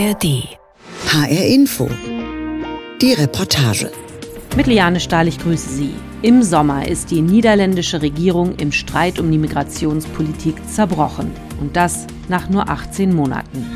ARD. HR Info. Die Reportage. Mit Liane Stahl, ich grüße Sie. Im Sommer ist die niederländische Regierung im Streit um die Migrationspolitik zerbrochen. Und das nach nur 18 Monaten.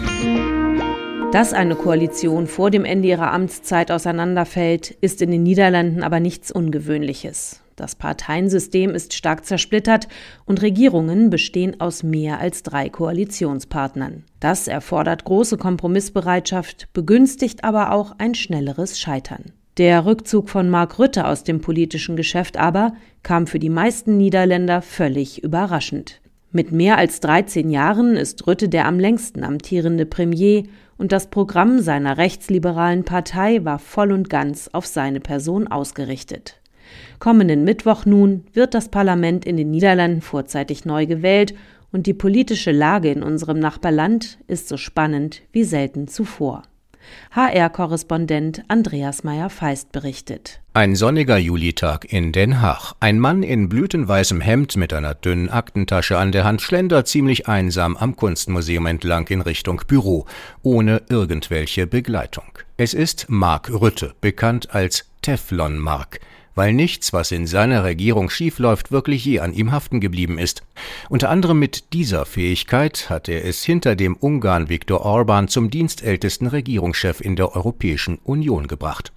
Dass eine Koalition vor dem Ende ihrer Amtszeit auseinanderfällt, ist in den Niederlanden aber nichts Ungewöhnliches. Das Parteiensystem ist stark zersplittert und Regierungen bestehen aus mehr als drei Koalitionspartnern. Das erfordert große Kompromissbereitschaft, begünstigt aber auch ein schnelleres Scheitern. Der Rückzug von Mark Rütte aus dem politischen Geschäft aber kam für die meisten Niederländer völlig überraschend. Mit mehr als 13 Jahren ist Rütte der am längsten amtierende Premier und das Programm seiner rechtsliberalen Partei war voll und ganz auf seine Person ausgerichtet. Kommenden Mittwoch nun wird das Parlament in den Niederlanden vorzeitig neu gewählt und die politische Lage in unserem Nachbarland ist so spannend wie selten zuvor. HR-Korrespondent Andreas Meyer-Feist berichtet. Ein sonniger Julitag in Den Haag. Ein Mann in blütenweißem Hemd mit einer dünnen Aktentasche an der Hand schlendert ziemlich einsam am Kunstmuseum entlang in Richtung Büro, ohne irgendwelche Begleitung. Es ist Mark Rütte, bekannt als Teflon Mark weil nichts, was in seiner Regierung schiefläuft, wirklich je an ihm haften geblieben ist. Unter anderem mit dieser Fähigkeit hat er es hinter dem Ungarn Viktor Orban zum dienstältesten Regierungschef in der Europäischen Union gebracht.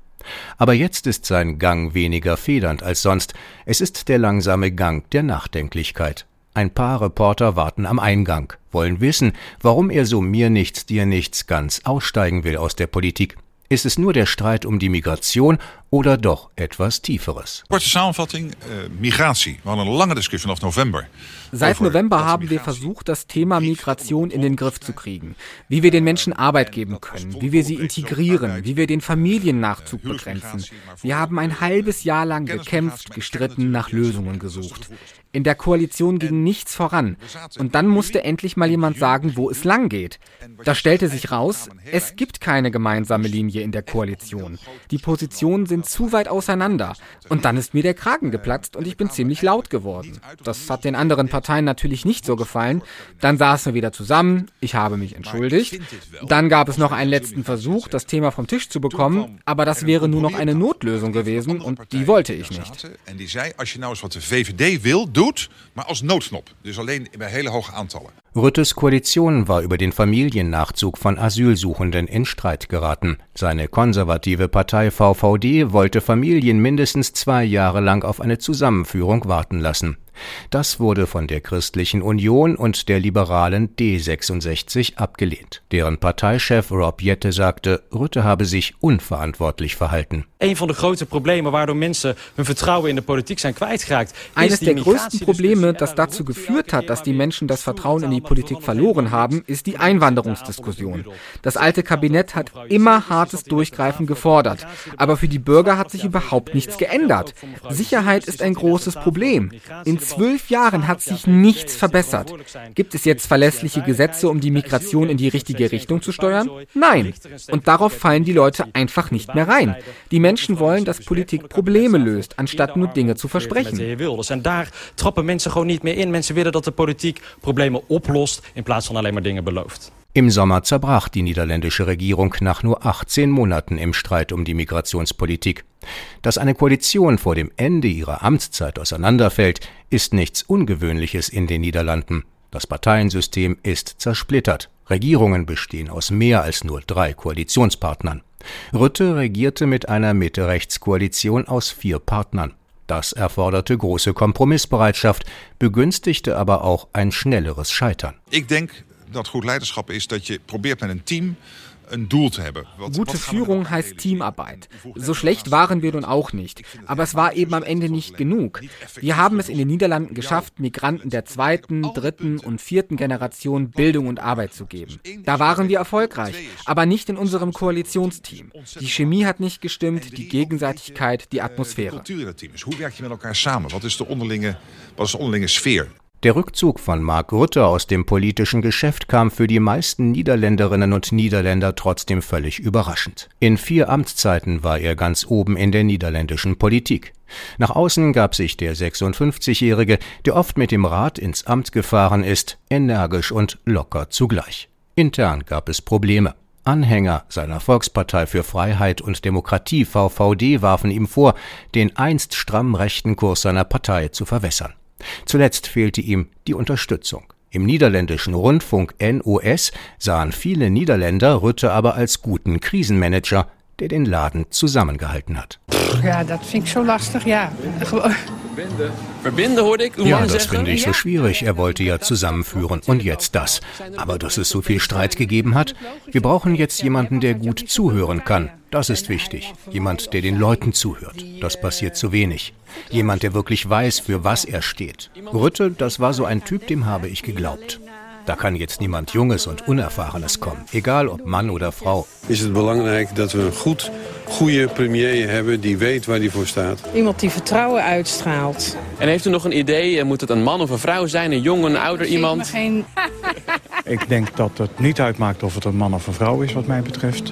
Aber jetzt ist sein Gang weniger federnd als sonst. Es ist der langsame Gang der Nachdenklichkeit. Ein paar Reporter warten am Eingang, wollen wissen, warum er so mir nichts, dir nichts ganz aussteigen will aus der Politik. Ist es nur der Streit um die Migration oder doch etwas Tieferes? Kurze Samenvatting, äh, Migratie. Wir hadden een lange discussie vanaf November. Seit November haben wir versucht, das Thema Migration in den Griff zu kriegen. Wie wir den Menschen Arbeit geben können, wie wir sie integrieren, wie wir den Familiennachzug begrenzen. Wir haben ein halbes Jahr lang gekämpft, gestritten, nach Lösungen gesucht. In der Koalition ging nichts voran. Und dann musste endlich mal jemand sagen, wo es lang geht. Da stellte sich raus, es gibt keine gemeinsame Linie in der Koalition. Die Positionen sind zu weit auseinander. Und dann ist mir der Kragen geplatzt und ich bin ziemlich laut geworden. Das hat den anderen Parteien natürlich nicht so gefallen. Dann saßen wir wieder zusammen, ich habe mich entschuldigt. Dann gab es noch einen letzten Versuch, das Thema vom Tisch zu bekommen, aber das wäre nur noch eine Notlösung gewesen und die wollte ich nicht. En die zei, als je nou eens wat de VVD wil, doet, maar als noodknop. Dus alleen bij hele hoge aantallen. Rüttes Koalition war über den Familiennachzug von Asylsuchenden in Streit geraten. Seine konservative Partei VVD wollte Familien mindestens zwei Jahre lang auf eine Zusammenführung warten lassen. Das wurde von der Christlichen Union und der liberalen D66 abgelehnt. Deren Parteichef Rob Jette sagte, Rütte habe sich unverantwortlich verhalten. Eines der größten Probleme, das dazu geführt hat, dass die Menschen das Vertrauen in die Politik verloren haben, ist die Einwanderungsdiskussion. Das alte Kabinett hat immer hartes Durchgreifen gefordert, aber für die Bürger hat sich überhaupt nichts geändert. Sicherheit ist ein großes Problem. In zwölf Jahren hat sich nichts verbessert. Gibt es jetzt verlässliche Gesetze, um die Migration in die richtige Richtung zu steuern? Nein. Und darauf fallen die Leute einfach nicht mehr rein. Die Menschen wollen, dass Politik Probleme löst, anstatt nur Dinge zu versprechen. En daar trappen mensen gewoon niet meer in. Mensen willen dat de politiek problemen oplost in plaats van alleen maar dingen belooft. Im Sommer zerbrach die niederländische Regierung nach nur 18 Monaten im Streit um die Migrationspolitik. Dass eine Koalition vor dem Ende ihrer Amtszeit auseinanderfällt, ist nichts Ungewöhnliches in den Niederlanden. Das Parteiensystem ist zersplittert. Regierungen bestehen aus mehr als nur drei Koalitionspartnern. Rütte regierte mit einer Mitte-Rechts-Koalition aus vier Partnern. Das erforderte große Kompromissbereitschaft, begünstigte aber auch ein schnelleres Scheitern. Ich denke, dat goed leiderschap is dat je probeert met een team. Gute Führung heißt Teamarbeit. So schlecht waren wir nun auch nicht. Aber es war eben am Ende nicht genug. Wir haben es in den Niederlanden geschafft, Migranten der zweiten, dritten und vierten Generation Bildung und Arbeit zu geben. Da waren wir erfolgreich, aber nicht in unserem Koalitionsteam. Die Chemie hat nicht gestimmt, die Gegenseitigkeit, die Atmosphäre. Hoe werk je met elkaar samen? Wat is de onderlinge, wat is de onderlinge sfeer? Der Rückzug von Mark Rutte aus dem politischen Geschäft kam für die meisten Niederländerinnen und Niederländer trotzdem völlig überraschend. In vier Amtszeiten war er ganz oben in der niederländischen Politik. Nach außen gab sich der 56-Jährige, der oft mit dem Rad ins Amt gefahren ist, energisch und locker zugleich. Intern gab es Probleme. Anhänger seiner Volkspartei für Freiheit und Demokratie VVD warfen ihm vor, den einst stramm rechten Kurs seiner Partei zu verwässern. Zuletzt fehlte ihm die Unterstützung. Im niederländischen Rundfunk NOS sahen viele Niederländer Rütte aber als guten Krisenmanager, der den Laden zusammengehalten hat. Ja, das finde ich schon lastig, ja. Verbinden, hoorde ik. Ja, das finde ich so schwierig. Er wollte ja zusammenführen. Und jetzt das. Aber dass es so viel Streit gegeben hat, wir brauchen jetzt jemanden, der gut zuhören kann. Das ist wichtig. Jemand, der den Leuten zuhört. Das passiert zu wenig. Jemand, der wirklich weiß, für was er steht. Rütte, das war so ein Typ, dem habe ich geglaubt. Da kann jetzt niemand Junges und Unerfahrenes kommen, egal ob Mann oder Frau. Ist es belangrijk dat we een goed, goede premier hebben die weet waar hij voor staat? Iemand die vertrouwen uitstraalt. En heeft u nog een idee? Moet het een man of een vrouw zijn? Een jong, een ouder iemand? Geen... Ik denk dat het niet uitmaakt of het een man of een vrouw is wat mij betreft.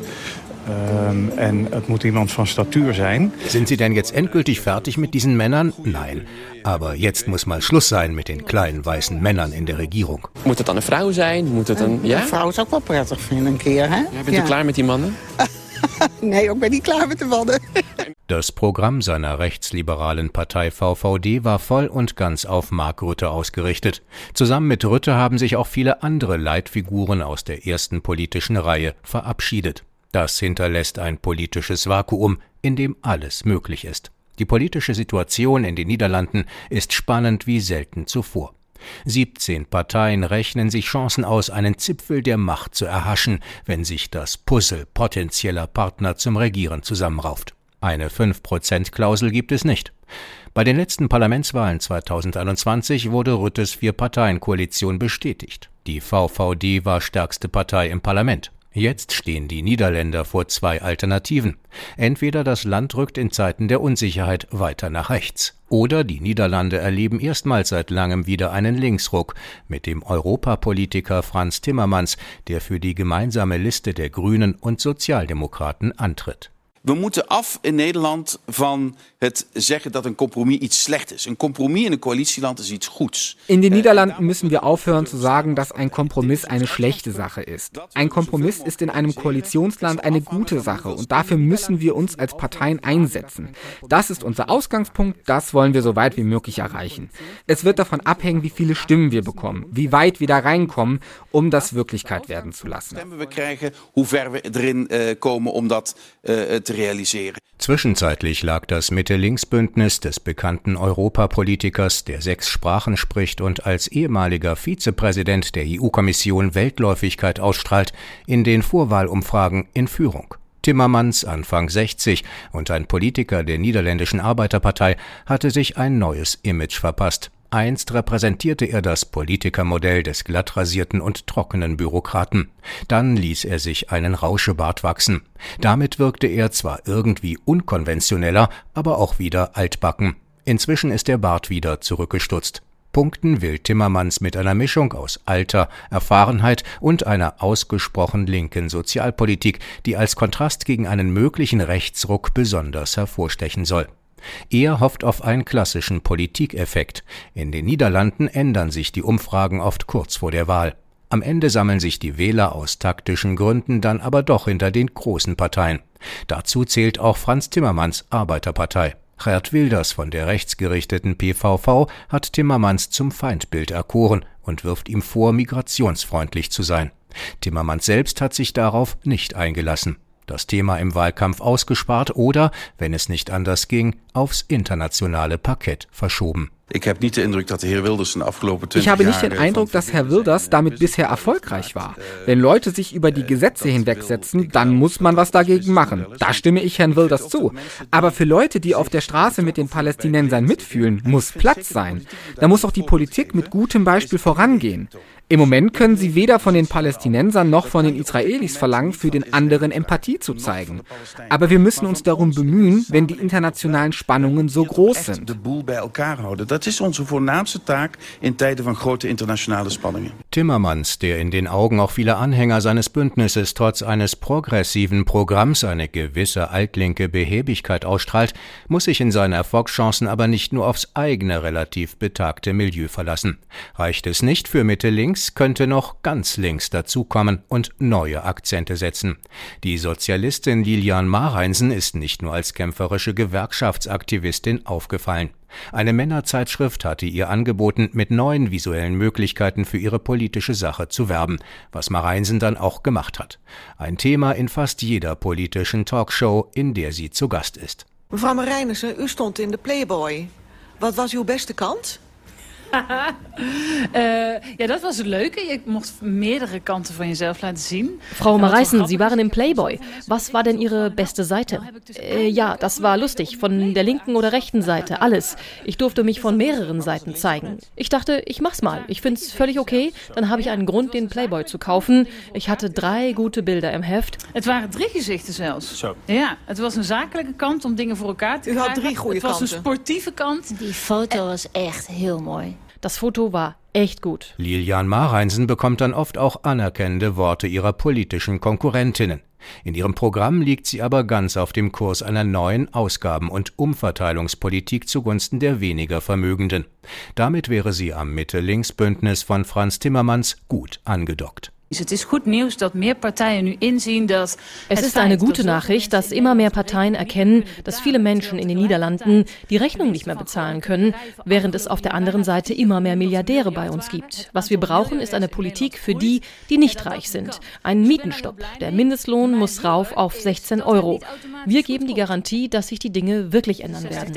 Ähm, en het moet iemand van statuur zijn. Sind Sie denn jetzt endgültig fertig mit diesen Männern? Nein. Aber jetzt muss mal Schluss sein mit den kleinen weißen Männern in der Regierung. Moet het dan een vrouw zijn? Moet het een... Ja? Een vrouw zou ik wel prettig vinden een keer, hè? Ja, bent u klaar met die mannen? nee, ik ben niet klaar met de mannen. Das Programm seiner rechtsliberalen Partei VVD war voll und ganz auf Mark Rütte ausgerichtet. Zusammen mit Rütte haben sich auch viele andere Leitfiguren aus der ersten politischen Reihe verabschiedet. Das hinterlässt ein politisches Vakuum, in dem alles möglich ist. Die politische Situation in den Niederlanden ist spannend wie selten zuvor. 17 Parteien rechnen sich Chancen aus, einen Zipfel der Macht zu erhaschen, wenn sich das Puzzle potenzieller Partner zum Regieren zusammenrauft. Eine 5%-Klausel gibt es nicht. Bei den letzten Parlamentswahlen 2021 wurde Rüttes Vier-Parteien-Koalition bestätigt. Die VVD war stärkste Partei im Parlament. Jetzt stehen die Niederländer vor zwei Alternativen. Entweder das Land rückt in Zeiten der Unsicherheit weiter nach rechts, oder die Niederlande erleben erstmals seit langem wieder einen Linksruck mit dem Europapolitiker Franz Timmermans, der für die gemeinsame Liste der Grünen und Sozialdemokraten antritt. We moeten af in Nederland van het zeggen dat een compromis iets slecht is. Een compromis in een coalitieland is iets goeds. In den Niederlanden müssen wir aufhören zu sagen, dass ein Kompromiss eine schlechte Sache ist. Ein Kompromiss ist in einem Koalitionsland eine gute Sache und dafür müssen wir uns als Parteien einsetzen. Das ist unser Ausgangspunkt, das wollen wir so weit wie möglich erreichen. Es wird davon abhängen, wie viele Stimmen wir bekommen, wie weit wir da reinkommen, um das Wirklichkeit werden zu lassen. Stemmen wir krijgen, hoe ver we erin uh, komen om dat uh, te realisieren. Zwischenzeitlich lag das Mitte-Links-Bündnis des bekannten Europapolitikers, der sechs Sprachen spricht und als ehemaliger Vizepräsident der EU-Kommission Weltläufigkeit ausstrahlt, in den Vorwahlumfragen in Führung. Timmermans, Anfang 60 und ein Politiker der niederländischen Arbeiterpartei, hatte sich ein neues Image verpasst. Einst repräsentierte er das Politikermodell des glattrasierten und trockenen Bürokraten. Dann ließ er sich einen Rauschebart wachsen. Damit wirkte er zwar irgendwie unkonventioneller, aber auch wieder altbacken. Inzwischen ist der Bart wieder zurückgestutzt. Punkten will Timmermans mit einer Mischung aus Alter, Erfahrenheit und einer ausgesprochen linken Sozialpolitik, die als Kontrast gegen einen möglichen Rechtsruck besonders hervorstechen soll. Er hofft auf einen klassischen Politikeffekt. In den Niederlanden ändern sich die Umfragen oft kurz vor der Wahl. Am Ende sammeln sich die Wähler aus taktischen Gründen dann aber doch hinter den großen Parteien. Dazu zählt auch Franz Timmermans Arbeiterpartei. Gerd Wilders von der rechtsgerichteten PVV hat Timmermans zum Feindbild erkoren und wirft ihm vor, migrationsfreundlich zu sein. Timmermans selbst hat sich darauf nicht eingelassen das Thema im Wahlkampf ausgespart oder, wenn es nicht anders ging, aufs internationale Parkett verschoben. Ich habe nicht den Eindruck, dass Herr Wilders Ich habe nicht den Eindruck, dass Herr Wilders damit bisher erfolgreich war. Wenn Leute sich über die Gesetze hinwegsetzen, dann muss man was dagegen machen. Da stimme ich Herrn Wilders zu. Aber für Leute, die auf der Straße mit den Palästinensern mitfühlen, muss Platz sein. Da muss auch die Politik mit gutem Beispiel vorangehen. Im Moment können sie weder von den Palästinensern noch von den Israelis verlangen, für den anderen Empathie zu zeigen. Aber wir müssen uns darum bemühen, wenn die internationalen Spannungen so groß sind. Das ist unsere voornaamste Tag in Zeiten von großen internationalen Spannungen. Timmermans, der in den Augen auch vieler Anhänger seines Bündnisses trotz eines progressiven Programms eine gewisse altlinke Behäbigkeit ausstrahlt, muss sich in seinen Erfolgschancen aber nicht nur aufs eigene relativ betagte Milieu verlassen. Reicht es nicht für Mitte links könnte noch ganz links dazukommen und neue Akzente setzen. Die Sozialistin Lilian Mareinsen ist nicht nur als kämpferische Gewerkschaftsaktivistin aufgefallen. Eine Männerzeitschrift hatte ihr angeboten, mit neuen visuellen Möglichkeiten für ihre politische Sache zu werben, was Mareinsen dann auch gemacht hat. Ein Thema in fast jeder politischen Talkshow, in der sie zu Gast ist. Mevrouw Marijnissen, u stond in de Playboy. Was uw beste kant? Äh, ja, das war so leuke. Je mocht mehrere Kanten von jezelf laten zien. Frau Mareisen, Sie waren im Playboy. Was war denn Ihre beste Seite? Äh, ja, das war lustig. Von der linken oder rechten Seite, alles. Ich durfte mich von mehreren Seiten zeigen. Ich dachte, ich mach's mal. Ich find's völlig okay. Dann habe ich einen Grund, den Playboy zu kaufen. Ich hatte drei gute Bilder im Heft. Het waren drie gezichten zelfs. Zo. Ja, het was een zakelijke kant om dingen voor elkaar te U krijgen. had drie goede Het was kanten. een sportieve kant. Die foto was echt heel mooi. Das Foto war echt gut. Lilian Mareinsen bekommt dann oft auch anerkennende Worte ihrer politischen Konkurrentinnen. In ihrem Programm liegt sie aber ganz auf dem Kurs einer neuen Ausgaben- und Umverteilungspolitik zugunsten der weniger Vermögenden. Damit wäre sie am Mitte-Links-Bündnis von Franz Timmermans gut angedockt. Het is goed nieuws dat meer partijen nu inzien dat. Es ist eine gute Nachricht, dass immer mehr Parteien erkennen, dass viele Menschen in den Niederlanden die Rechnung nicht mehr bezahlen können, während es auf der anderen Seite immer mehr Milliardäre bei uns gibt. Was wir brauchen, ist eine Politik für die, die nicht reich sind. Ein Mietenstopp. Der Mindestlohn muss rauf auf 16 Euro. Wir geben die Garantie, dass sich die Dinge wirklich ändern werden.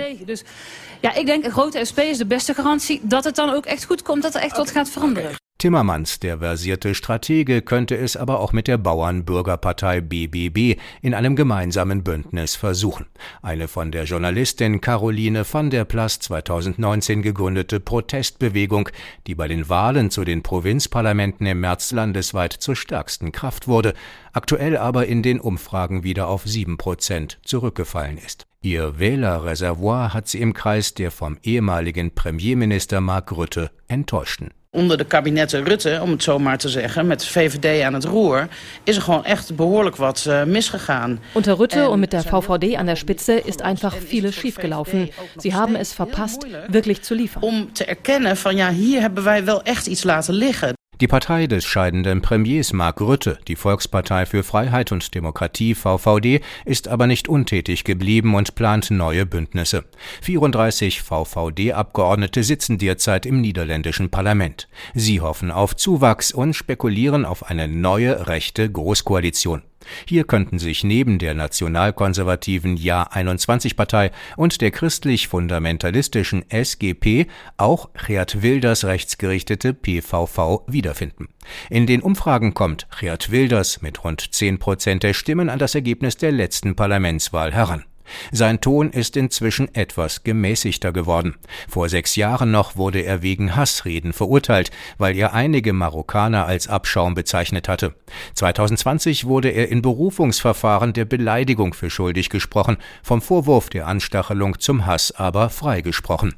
Ja, ik denk een grote SP is de beste garantie dat het dan ook echt goed komt, dat er echt wat gaat veranderen. Timmermans, der versierte Stratege, könnte es aber auch mit der Bauernbürgerpartei BBB in einem gemeinsamen Bündnis versuchen. Eine von der Journalistin Caroline van der Plas 2019 gegründete Protestbewegung, die bei den Wahlen zu den Provinzparlamenten im März landesweit zur stärksten Kraft wurde, aktuell aber in den Umfragen wieder auf sieben Prozent zurückgefallen ist. Ihr Wählerreservoir hat sie im Kreis der vom ehemaligen Premierminister Mark Rutte enttäuschten. Onder de kabinetten Rutte, om het zo maar te zeggen, met VVD aan het roer, is er gewoon echt behoorlijk wat uh, misgegaan. Unter Rutte und mit der VVD an der Spitze ist einfach vieles schiefgelaufen. Sie haben es verpasst, wirklich zu liefern. Om te erkennen van ja, hier hebben wij wel echt iets laten liggen. Die Partei des scheidenden Premiers Mark Rutte, die Volkspartei für Freiheit und Demokratie VVD, ist aber nicht untätig geblieben und plant neue Bündnisse. 34 VVD-Abgeordnete sitzen derzeit im niederländischen Parlament. Sie hoffen auf Zuwachs und spekulieren auf eine neue rechte Großkoalition. Hier könnten sich neben der nationalkonservativen Ja-21-Partei und der christlich-fundamentalistischen SGP auch Geert Wilders rechtsgerichtete PVV wiederfinden. In den Umfragen kommt Geert Wilders mit rund 10 Prozent der Stimmen an das Ergebnis der letzten Parlamentswahl heran. Sein Ton ist inzwischen etwas gemäßigter geworden. Vor sechs Jahren noch wurde er wegen Hassreden verurteilt, weil er einige Marokkaner als Abschaum bezeichnet hatte. 2020 wurde er in Berufungsverfahren der Beleidigung für schuldig gesprochen, vom Vorwurf der Anstachelung zum Hass aber freigesprochen.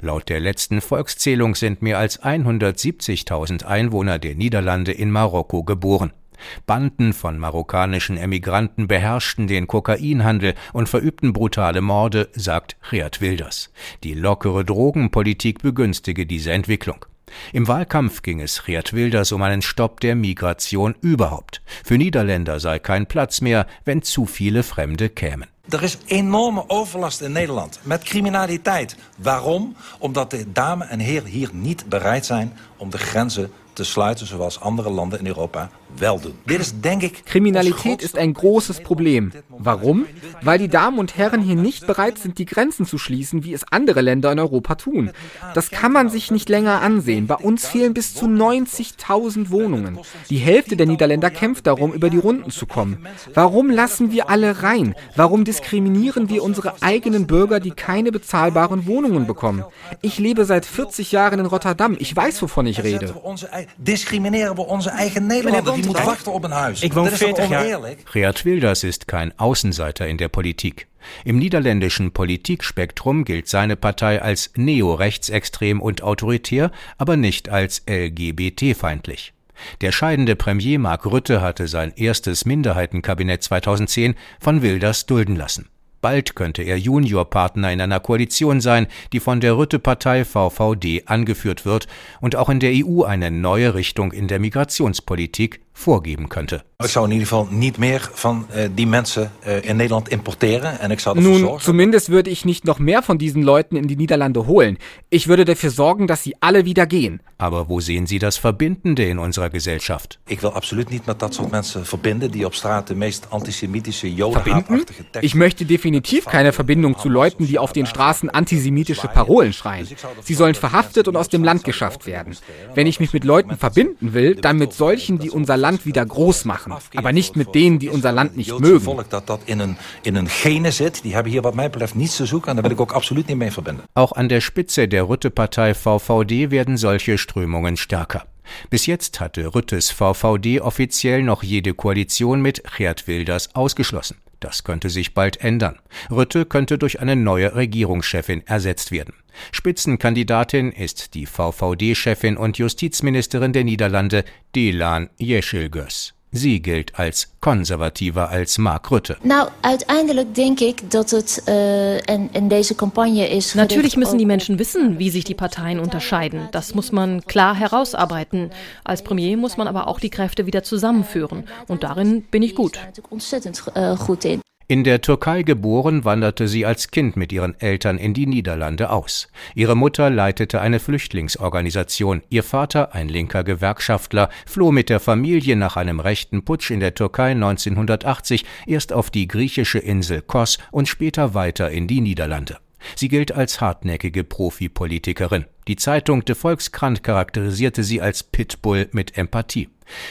Laut der letzten Volkszählung sind mehr als 170.000 Einwohner der Niederlande in Marokko geboren. Banden von marokkanischen Emigranten beherrschten den Kokainhandel und verübten brutale Morde, sagt Geert Wilders. Die lockere Drogenpolitik begünstige diese Entwicklung. Im Wahlkampf ging es Geert Wilders um einen Stopp der Migration überhaupt. Für Niederländer sei kein Platz mehr, wenn zu viele Fremde kämen. Er is enorme overlast in Nederland met criminaliteit. Waarom? Omdat de dames en heren hier niet bereid zijn om de grenzen te sluiten zoals andere landen in Europa wel doen. Dit is denk ik Kriminalität ist ein großes Problem. Warum? Weil die Damen und Herren hier nicht bereit sind, die Grenzen zu schließen, wie es andere Länder in Europa tun. Das kann man sich nicht länger ansehen. Bei uns fehlen bis zu 90.000 Wohnungen. Die Hälfte der Niederländer kämpft darum, über die Runden zu kommen. Warum lassen wir alle rein? Warum diskriminieren wir unsere eigenen Bürger, die keine bezahlbaren Wohnungen bekommen? Ich lebe seit 40 Jahren in Rotterdam. Ich weiß, wovon ich rede. discrimineren we onze eigen Nederlander. Die moet wachten op een huis. Ik woon Dat is toch 40 jaar. Geert Wilders ist kein Außenseiter in der Politik. Im niederländischen Politikspektrum gilt seine Partei als neo-rechtsextrem und autoritär, aber nicht als LGBT-feindlich. Der scheidende Premier Mark Rutte hatte sein erstes Minderheitenkabinett 2010 von Wilders dulden lassen. Bald könnte er Juniorpartner in einer Koalition sein, die von der Rütte-Partei VVD angeführt wird und auch in der EU eine neue Richtung in der Migrationspolitik vorgeben könnte. Ich zou in ieder geval niet meer van uh, die mensen uh, in Nederland importeren en ik zou Nun, sorgen. zumindest würde ich nicht noch mehr von diesen Leuten in die Niederlande holen. Ich würde dafür sorgen, dass sie alle wieder gehen. Aber wo sehen Sie das Verbindende in unserer Gesellschaft? Ich will absolut nicht mit dat soort mensen verbinden, die op straat de meest antisemitische Verbinden? Ich möchte definitiv keine Verbindung zu Leuten, die auf den Straßen antisemitische Parolen schreien. Sie sollen verhaftet und aus dem Land geschafft werden. Wenn ich mich mit Leuten verbinden will, dann mit solchen, die unser Land Land wieder groß machen, aber nicht mit denen, die unser Land nicht mögen. Volk dat dat in een, in een gene zit, die hebben hier wat mij betreft niets te zoeken en daar wil ik ook absoluut niet mee verbinden. Auch an der Spitze der Rütte-Partei VVD werden solche Strömungen stärker. Bis jetzt hatte Rüttes VVD offiziell noch jede Koalition mit Geert Wilders ausgeschlossen. Das könnte sich bald ändern. Rütte könnte durch eine neue Regierungschefin ersetzt werden. Spitzenkandidatin ist die VVD-Chefin und Justizministerin der Niederlande Delan Yeşilgöz. Sie gilt als konservativer als Mark Rutte. Nou, uiteindelijk denk ik dat het uh, in, in deze campagne is. Natürlich müssen die Menschen wissen, wie sich die Parteien unterscheiden. Das muss man klar herausarbeiten. Als Premier muss man aber auch die Kräfte wieder zusammenführen. Und darin bin ich gut. Ontzettend goed in. In der Türkei geboren, wanderte sie als Kind mit ihren Eltern in die Niederlande aus. Ihre Mutter leitete eine Flüchtlingsorganisation, ihr Vater, ein linker Gewerkschaftler, floh mit der Familie nach einem rechten Putsch in der Türkei 1980 erst auf die griechische Insel Kos und später weiter in die Niederlande. Sie gilt als hartnäckige Profipolitikerin. Die Zeitung De Volkskrant charakterisierte sie als Pitbull mit Empathie.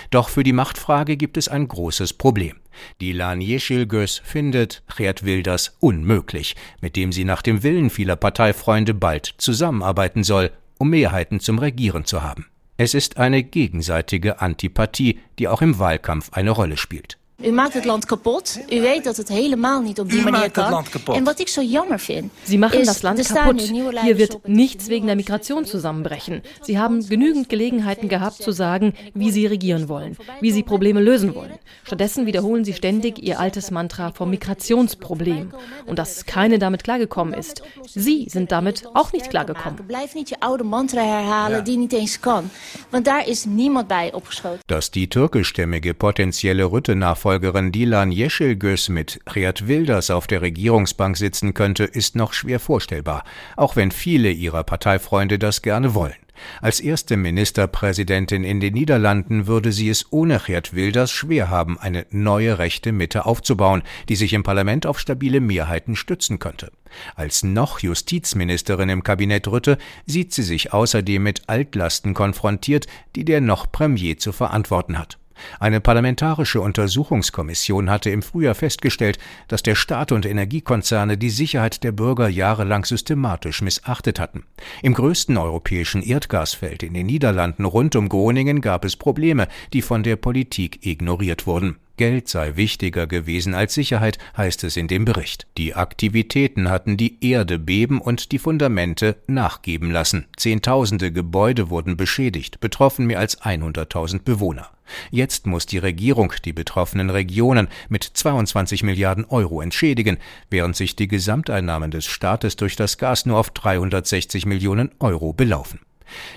Doch für die Machtfrage gibt es ein großes Problem. Dilan Yeşilgöz findet Geert Wilders unmöglich, mit dem sie nach dem Willen vieler Parteifreunde bald zusammenarbeiten soll, um Mehrheiten zum Regieren zu haben. Es ist eine gegenseitige Antipathie, die auch im Wahlkampf eine Rolle spielt. U maakt het land kapot. U weet dat het helemaal niet op die U manier kan. En wat ik zo jammer vind. Sie machen das Land kaputt. Hier wird nichts wegen der Migration zusammenbrechen. Sie haben genügend Gelegenheiten gehabt zu sagen, wie sie regieren wollen, wie sie Probleme lösen wollen. Stattdessen wiederholen sie ständig ihr altes Mantra vom Migrationsproblem und dass keine damit klargekommen ist. Sie sind damit auch nicht klargekommen. Blijf niet je oude mantra herhalen die niet eens kan, want daar is niemand bij opgeschoten. Dass die türkischstämmige potenzielle Rütte-Nachfolgerin Nachfolgerin Dilan Yeşilgöz mit Geert Wilders auf der Regierungsbank sitzen könnte, ist noch schwer vorstellbar, auch wenn viele ihrer Parteifreunde das gerne wollen. Als erste Ministerpräsidentin in den Niederlanden würde sie es ohne Geert Wilders schwer haben, eine neue rechte Mitte aufzubauen, die sich im Parlament auf stabile Mehrheiten stützen könnte. Als noch Justizministerin im Kabinett Rütte sieht sie sich außerdem mit Altlasten konfrontiert, die der noch Premier zu verantworten hat. Eine parlamentarische Untersuchungskommission hatte im Frühjahr festgestellt, dass der Staat und Energiekonzerne die Sicherheit der Bürger jahrelang systematisch missachtet hatten. Im größten europäischen Erdgasfeld in den Niederlanden rund um Groningen gab es Probleme, die von der Politik ignoriert wurden. Geld sei wichtiger gewesen als Sicherheit, heißt es in dem Bericht. Die Aktivitäten hatten die Erde beben und die Fundamente nachgeben lassen. Zehntausende Gebäude wurden beschädigt, betroffen mehr als 100.000 Bewohner. Jetzt muss die Regierung die betroffenen Regionen mit 22 Milliarden Euro entschädigen, während sich die Gesamteinnahmen des Staates durch das Gas nur auf 360 Millionen Euro belaufen.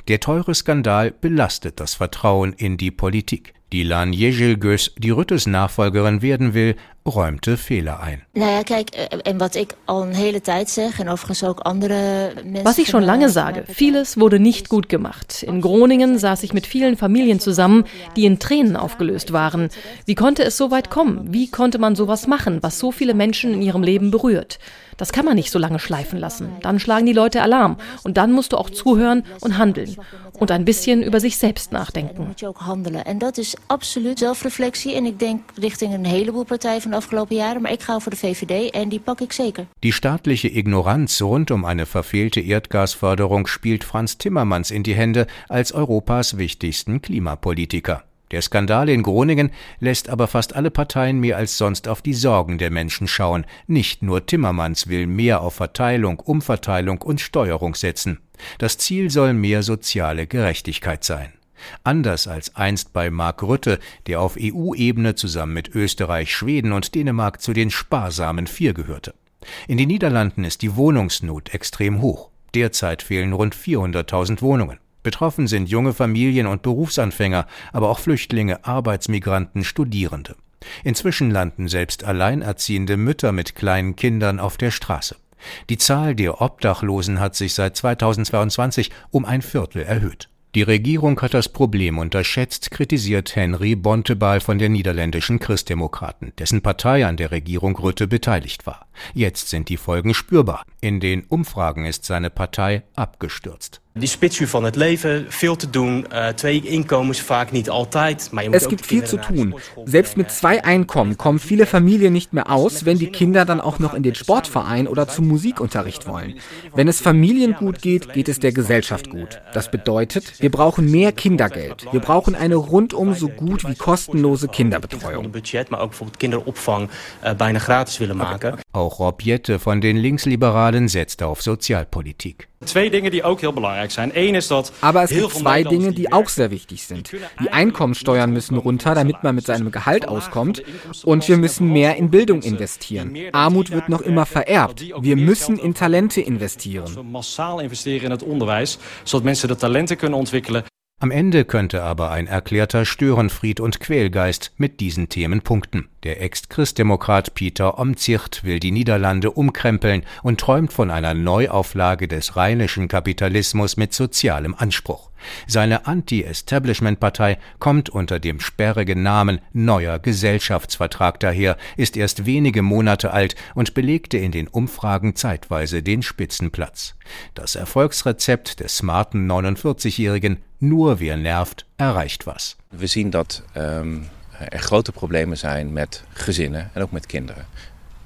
Der teure Skandal belastet das Vertrauen in die Politik. Dilan Yeşilgöz, die Rüttes Nachfolgerin werden will, räumte Fehler ein. Mensen. Was ich schon lange sage, vieles wurde nicht gut gemacht. In Groningen saß ich mit vielen Familien zusammen, die in Tränen aufgelöst waren. Wie konnte es so weit kommen? Wie konnte man sowas machen, was so viele Menschen in ihrem Leben berührt? Das kann man nicht so lange schleifen lassen. Dann schlagen die Leute Alarm und dann musst du auch zuhören und handeln und ein bisschen über sich selbst nachdenken. En dat is absoluut zelfreflectie en ik denk richting een heleboel partijen van de afgelopen jaren, maar ik ga voor de VVD en die pak ik zeker. Die staatliche Ignoranz rund um eine verfehlte Erdgasförderung spielt Franz Timmermans in die Hände als Europas wichtigsten Klimapolitiker. Der Skandal in Groningen lässt aber fast alle Parteien mehr als sonst auf die Sorgen der Menschen schauen. Nicht nur Timmermans will mehr auf Verteilung, Umverteilung und Steuerung setzen. Das Ziel soll mehr soziale Gerechtigkeit sein. Anders als einst bei Mark Rutte, der auf EU-Ebene zusammen mit Österreich, Schweden und Dänemark zu den sparsamen Vier gehörte. In den Niederlanden ist die Wohnungsnot extrem hoch. Derzeit fehlen rund 400.000 Wohnungen. Betroffen sind junge Familien und Berufsanfänger, aber auch Flüchtlinge, Arbeitsmigranten, Studierende. Inzwischen landen selbst alleinerziehende Mütter mit kleinen Kindern auf der Straße. Die Zahl der Obdachlosen hat sich seit 2022 um ein Viertel erhöht. Die Regierung hat das Problem unterschätzt, kritisiert Henry Bontebal von den niederländischen Christdemokraten, dessen Partei an der Regierung Rütte beteiligt war. Jetzt sind die Folgen spürbar. In den Umfragen ist seine Partei abgestürzt. Maar es gibt viel zu tun. Selbst mit zwei Einkommen kommen viele Familien nicht mehr aus, wenn die Kinder dann auch noch in den Sportverein oder zum Musikunterricht wollen. Wenn es Familien gut geht, geht es der Gesellschaft gut. Das bedeutet, wir brauchen mehr Kindergeld. Wir brauchen eine rundum so gut wie kostenlose Kinderbetreuung. Auch Rob Jette von den Linksliberalen setzt auf Sozialpolitik. Zwei Dinge, die auch heel belangrijk zijn. Eén is dat Aber es gibt zwei Dinge, die auch sehr wichtig sind. Die Einkommensteuern müssen runter, damit man mit seinem Gehalt auskommt. Und wir müssen mehr in Bildung investieren. Armut wird noch immer vererbt. Wir müssen in Talente investieren. Massaal investeren in het onderwijs, zodat mensen de talenten kunnen ontwikkelen. Am Ende könnte aber ein erklärter Störenfried und Quälgeist mit diesen Themen punkten. Der Ex-Christdemokrat Peter Omtzigt will die Niederlande umkrempeln und träumt von einer Neuauflage des rheinischen Kapitalismus mit sozialem Anspruch. Seine Anti-Establishment-Partei kommt unter dem sperrigen Namen Neuer Gesellschaftsvertrag daher, ist erst wenige Monate alt und belegte in den Umfragen zeitweise den Spitzenplatz. Das Erfolgsrezept des smarten 49-Jährigen Nur wer nervt, erreicht was. Wir zien dat um, er grote problemen zijn met gezinnen en ook met kinderen.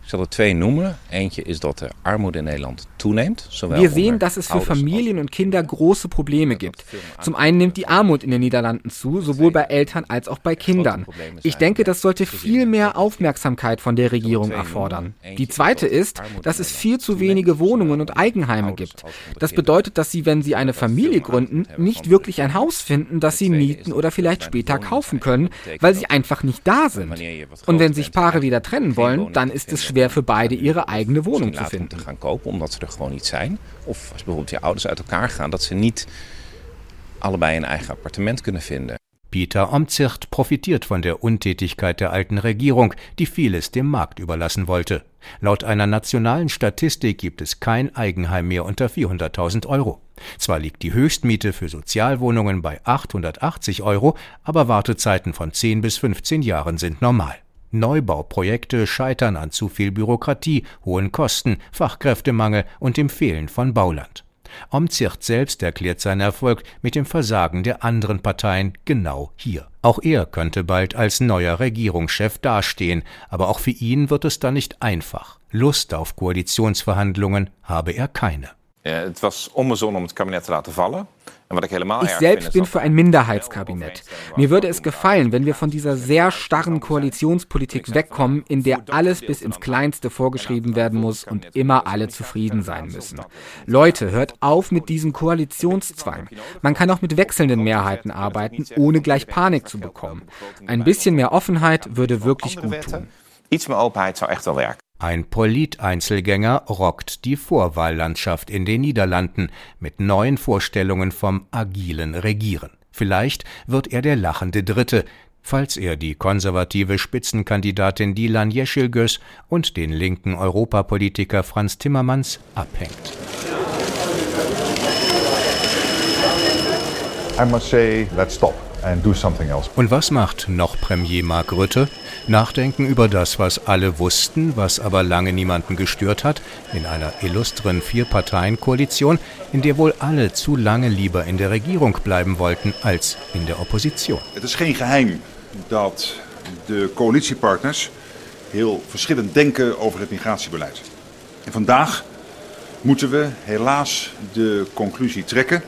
Ik zal er twee noemen. Eentje is dat de armoede in Nederland toeneemt. Wir sehen, dass es für Familien und Kinder große Probleme gibt. Zum einen nimmt die Armut in den Niederlanden zu, sowohl bei Eltern als auch bei Kindern. Ich denke, das sollte viel mehr Aufmerksamkeit von der Regierung erfordern. Die zweite ist, dass es viel zu wenige Wohnungen und Eigenheime gibt. Das bedeutet, dass sie, wenn sie eine Familie gründen, nicht wirklich ein Haus finden, das sie mieten oder vielleicht später kaufen können, weil sie einfach nicht da sind. Und wenn sich Paare wieder trennen wollen, dann ist es schwer für beide ihre eigene Wohnung zu finden. gewoon niet zijn. Of als bijvoorbeeld je ouders uit elkaar gaan, dat ze niet allebei een eigen appartement kunnen vinden. Peter Omtzigt profitiert von der Untätigkeit der alten Regierung, die vieles dem Markt überlassen wollte. Laut einer nationalen Statistik gibt es kein Eigenheim mehr unter 400.000 Euro. Zwar liegt die Höchstmiete für Sozialwohnungen bei 880 Euro, aber Wartezeiten von 10 bis 15 Jahren sind normal. Neubauprojekte scheitern an zu viel Bürokratie, hohen Kosten, Fachkräftemangel und dem Fehlen von Bauland. Omtzigt selbst erklärt seinen Erfolg mit dem Versagen der anderen Parteien genau hier. Auch er könnte bald als neuer Regierungschef dastehen, aber auch für ihn wird es dann nicht einfach. Lust auf Koalitionsverhandlungen habe er keine. Het was onbezonnen om het kabinet te laten vallen. Ich selbst bin für ein Minderheitskabinett. Mir würde es gefallen, wenn wir von dieser sehr starren Koalitionspolitik wegkommen, in der alles bis ins Kleinste vorgeschrieben werden muss und immer alle zufrieden sein müssen. Leute, hört auf mit diesem Koalitionszwang. Man kann auch mit wechselnden Mehrheiten arbeiten, ohne gleich Panik zu bekommen. Ein bisschen mehr Offenheit würde wirklich gut tun. Iets mehr Openheit zou echt wel werken. Ein Polit-Einzelgänger rockt die Vorwahllandschaft in den Niederlanden mit neuen Vorstellungen vom agilen Regieren. Vielleicht wird er der lachende Dritte, falls er die konservative Spitzenkandidatin Dilan Yeşilgöz und den linken Europapolitiker Franz Timmermans abhängt. I must say, let's stop. Und was macht noch Premier Mark Rutte? Nachdenken über das, was alle wussten, was aber lange niemanden gestört hat, in einer illustren Vier-Parteien-Koalition, in der wohl alle zu lange lieber in der Regierung bleiben wollten als in der Opposition. Het is geen geheim dat de coalitiepartners heel verschillend denken over het migratiebeleid. En vandaag moeten we helaas de conclusie trekken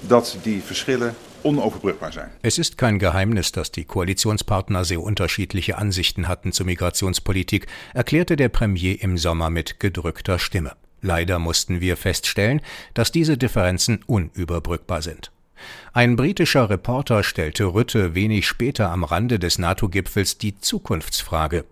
dat die verschillen unoverbrückbar sein. Es ist kein Geheimnis, dass die Koalitionspartner sehr unterschiedliche Ansichten hatten zur Migrationspolitik, erklärte der Premier im Sommer mit gedrückter Stimme. Leider mussten wir feststellen, dass diese Differenzen unüberbrückbar sind. Ein britischer Reporter stellte Rütte wenig später am Rande des NATO-Gipfels die Zukunftsfrage.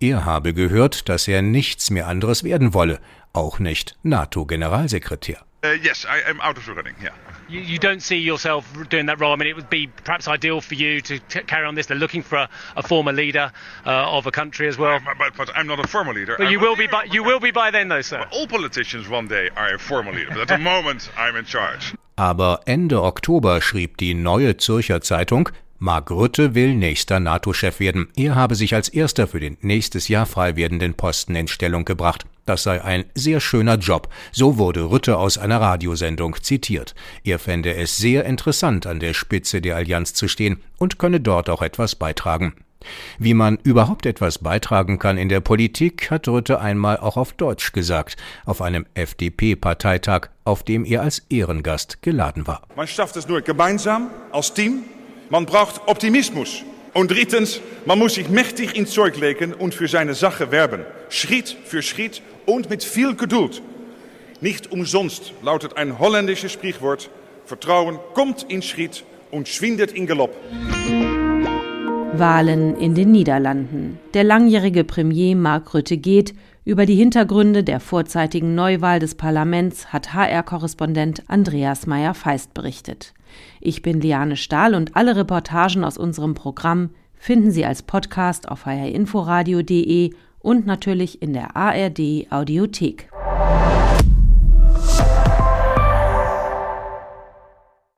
Er habe gehört, dass er nichts mehr anderes werden wolle, auch nicht NATO-Generalsekretär. Uh, yes, I am out of the running, yeah. You, you, don't see yourself doing that role. I mean, it would be perhaps ideal for you to carry on this. They're looking for a, a former leader uh, of a country as well. But, but, I'm not a former leader. But you will be by you will be by then, though, sir. Well, all politicians one day are a former leader. But at the moment, I'm in charge. Aber Ende Oktober schrieb die Neue Zürcher Zeitung, Mark Rutte will nächster NATO-Chef werden. Er habe sich als erster für den nächstes Jahr frei werdenden Posten in Stellung gebracht. Das sei ein sehr schöner Job. So wurde Rütte aus einer Radiosendung zitiert. Er fände es sehr interessant, an der Spitze der Allianz zu stehen und könne dort auch etwas beitragen. Wie man überhaupt etwas beitragen kann in der Politik, hat Rütte einmal auch auf Deutsch gesagt, auf einem FDP-Parteitag, auf dem er als Ehrengast geladen war. Man schafft es nur gemeinsam, als Team, Man braucht Optimismus. Und drittens, man muss sich mächtig ins Zeug legen und für seine Sache werben. Schritt für Schritt und mit viel Geduld. Nicht umsonst lautet ein holländisches Sprichwort: Vertrauen kommt in Schritt und schwindet in Galopp. Wahlen in den Niederlanden. Der langjährige Premier Mark Rutte geht. Über die Hintergründe der vorzeitigen Neuwahl des Parlaments hat HR-Korrespondent Andreas Meyer-Feist berichtet. Ich bin Liane Stahl und alle Reportagen aus unserem Programm finden Sie als Podcast auf hrinforadio.de und natürlich in der ARD Audiothek.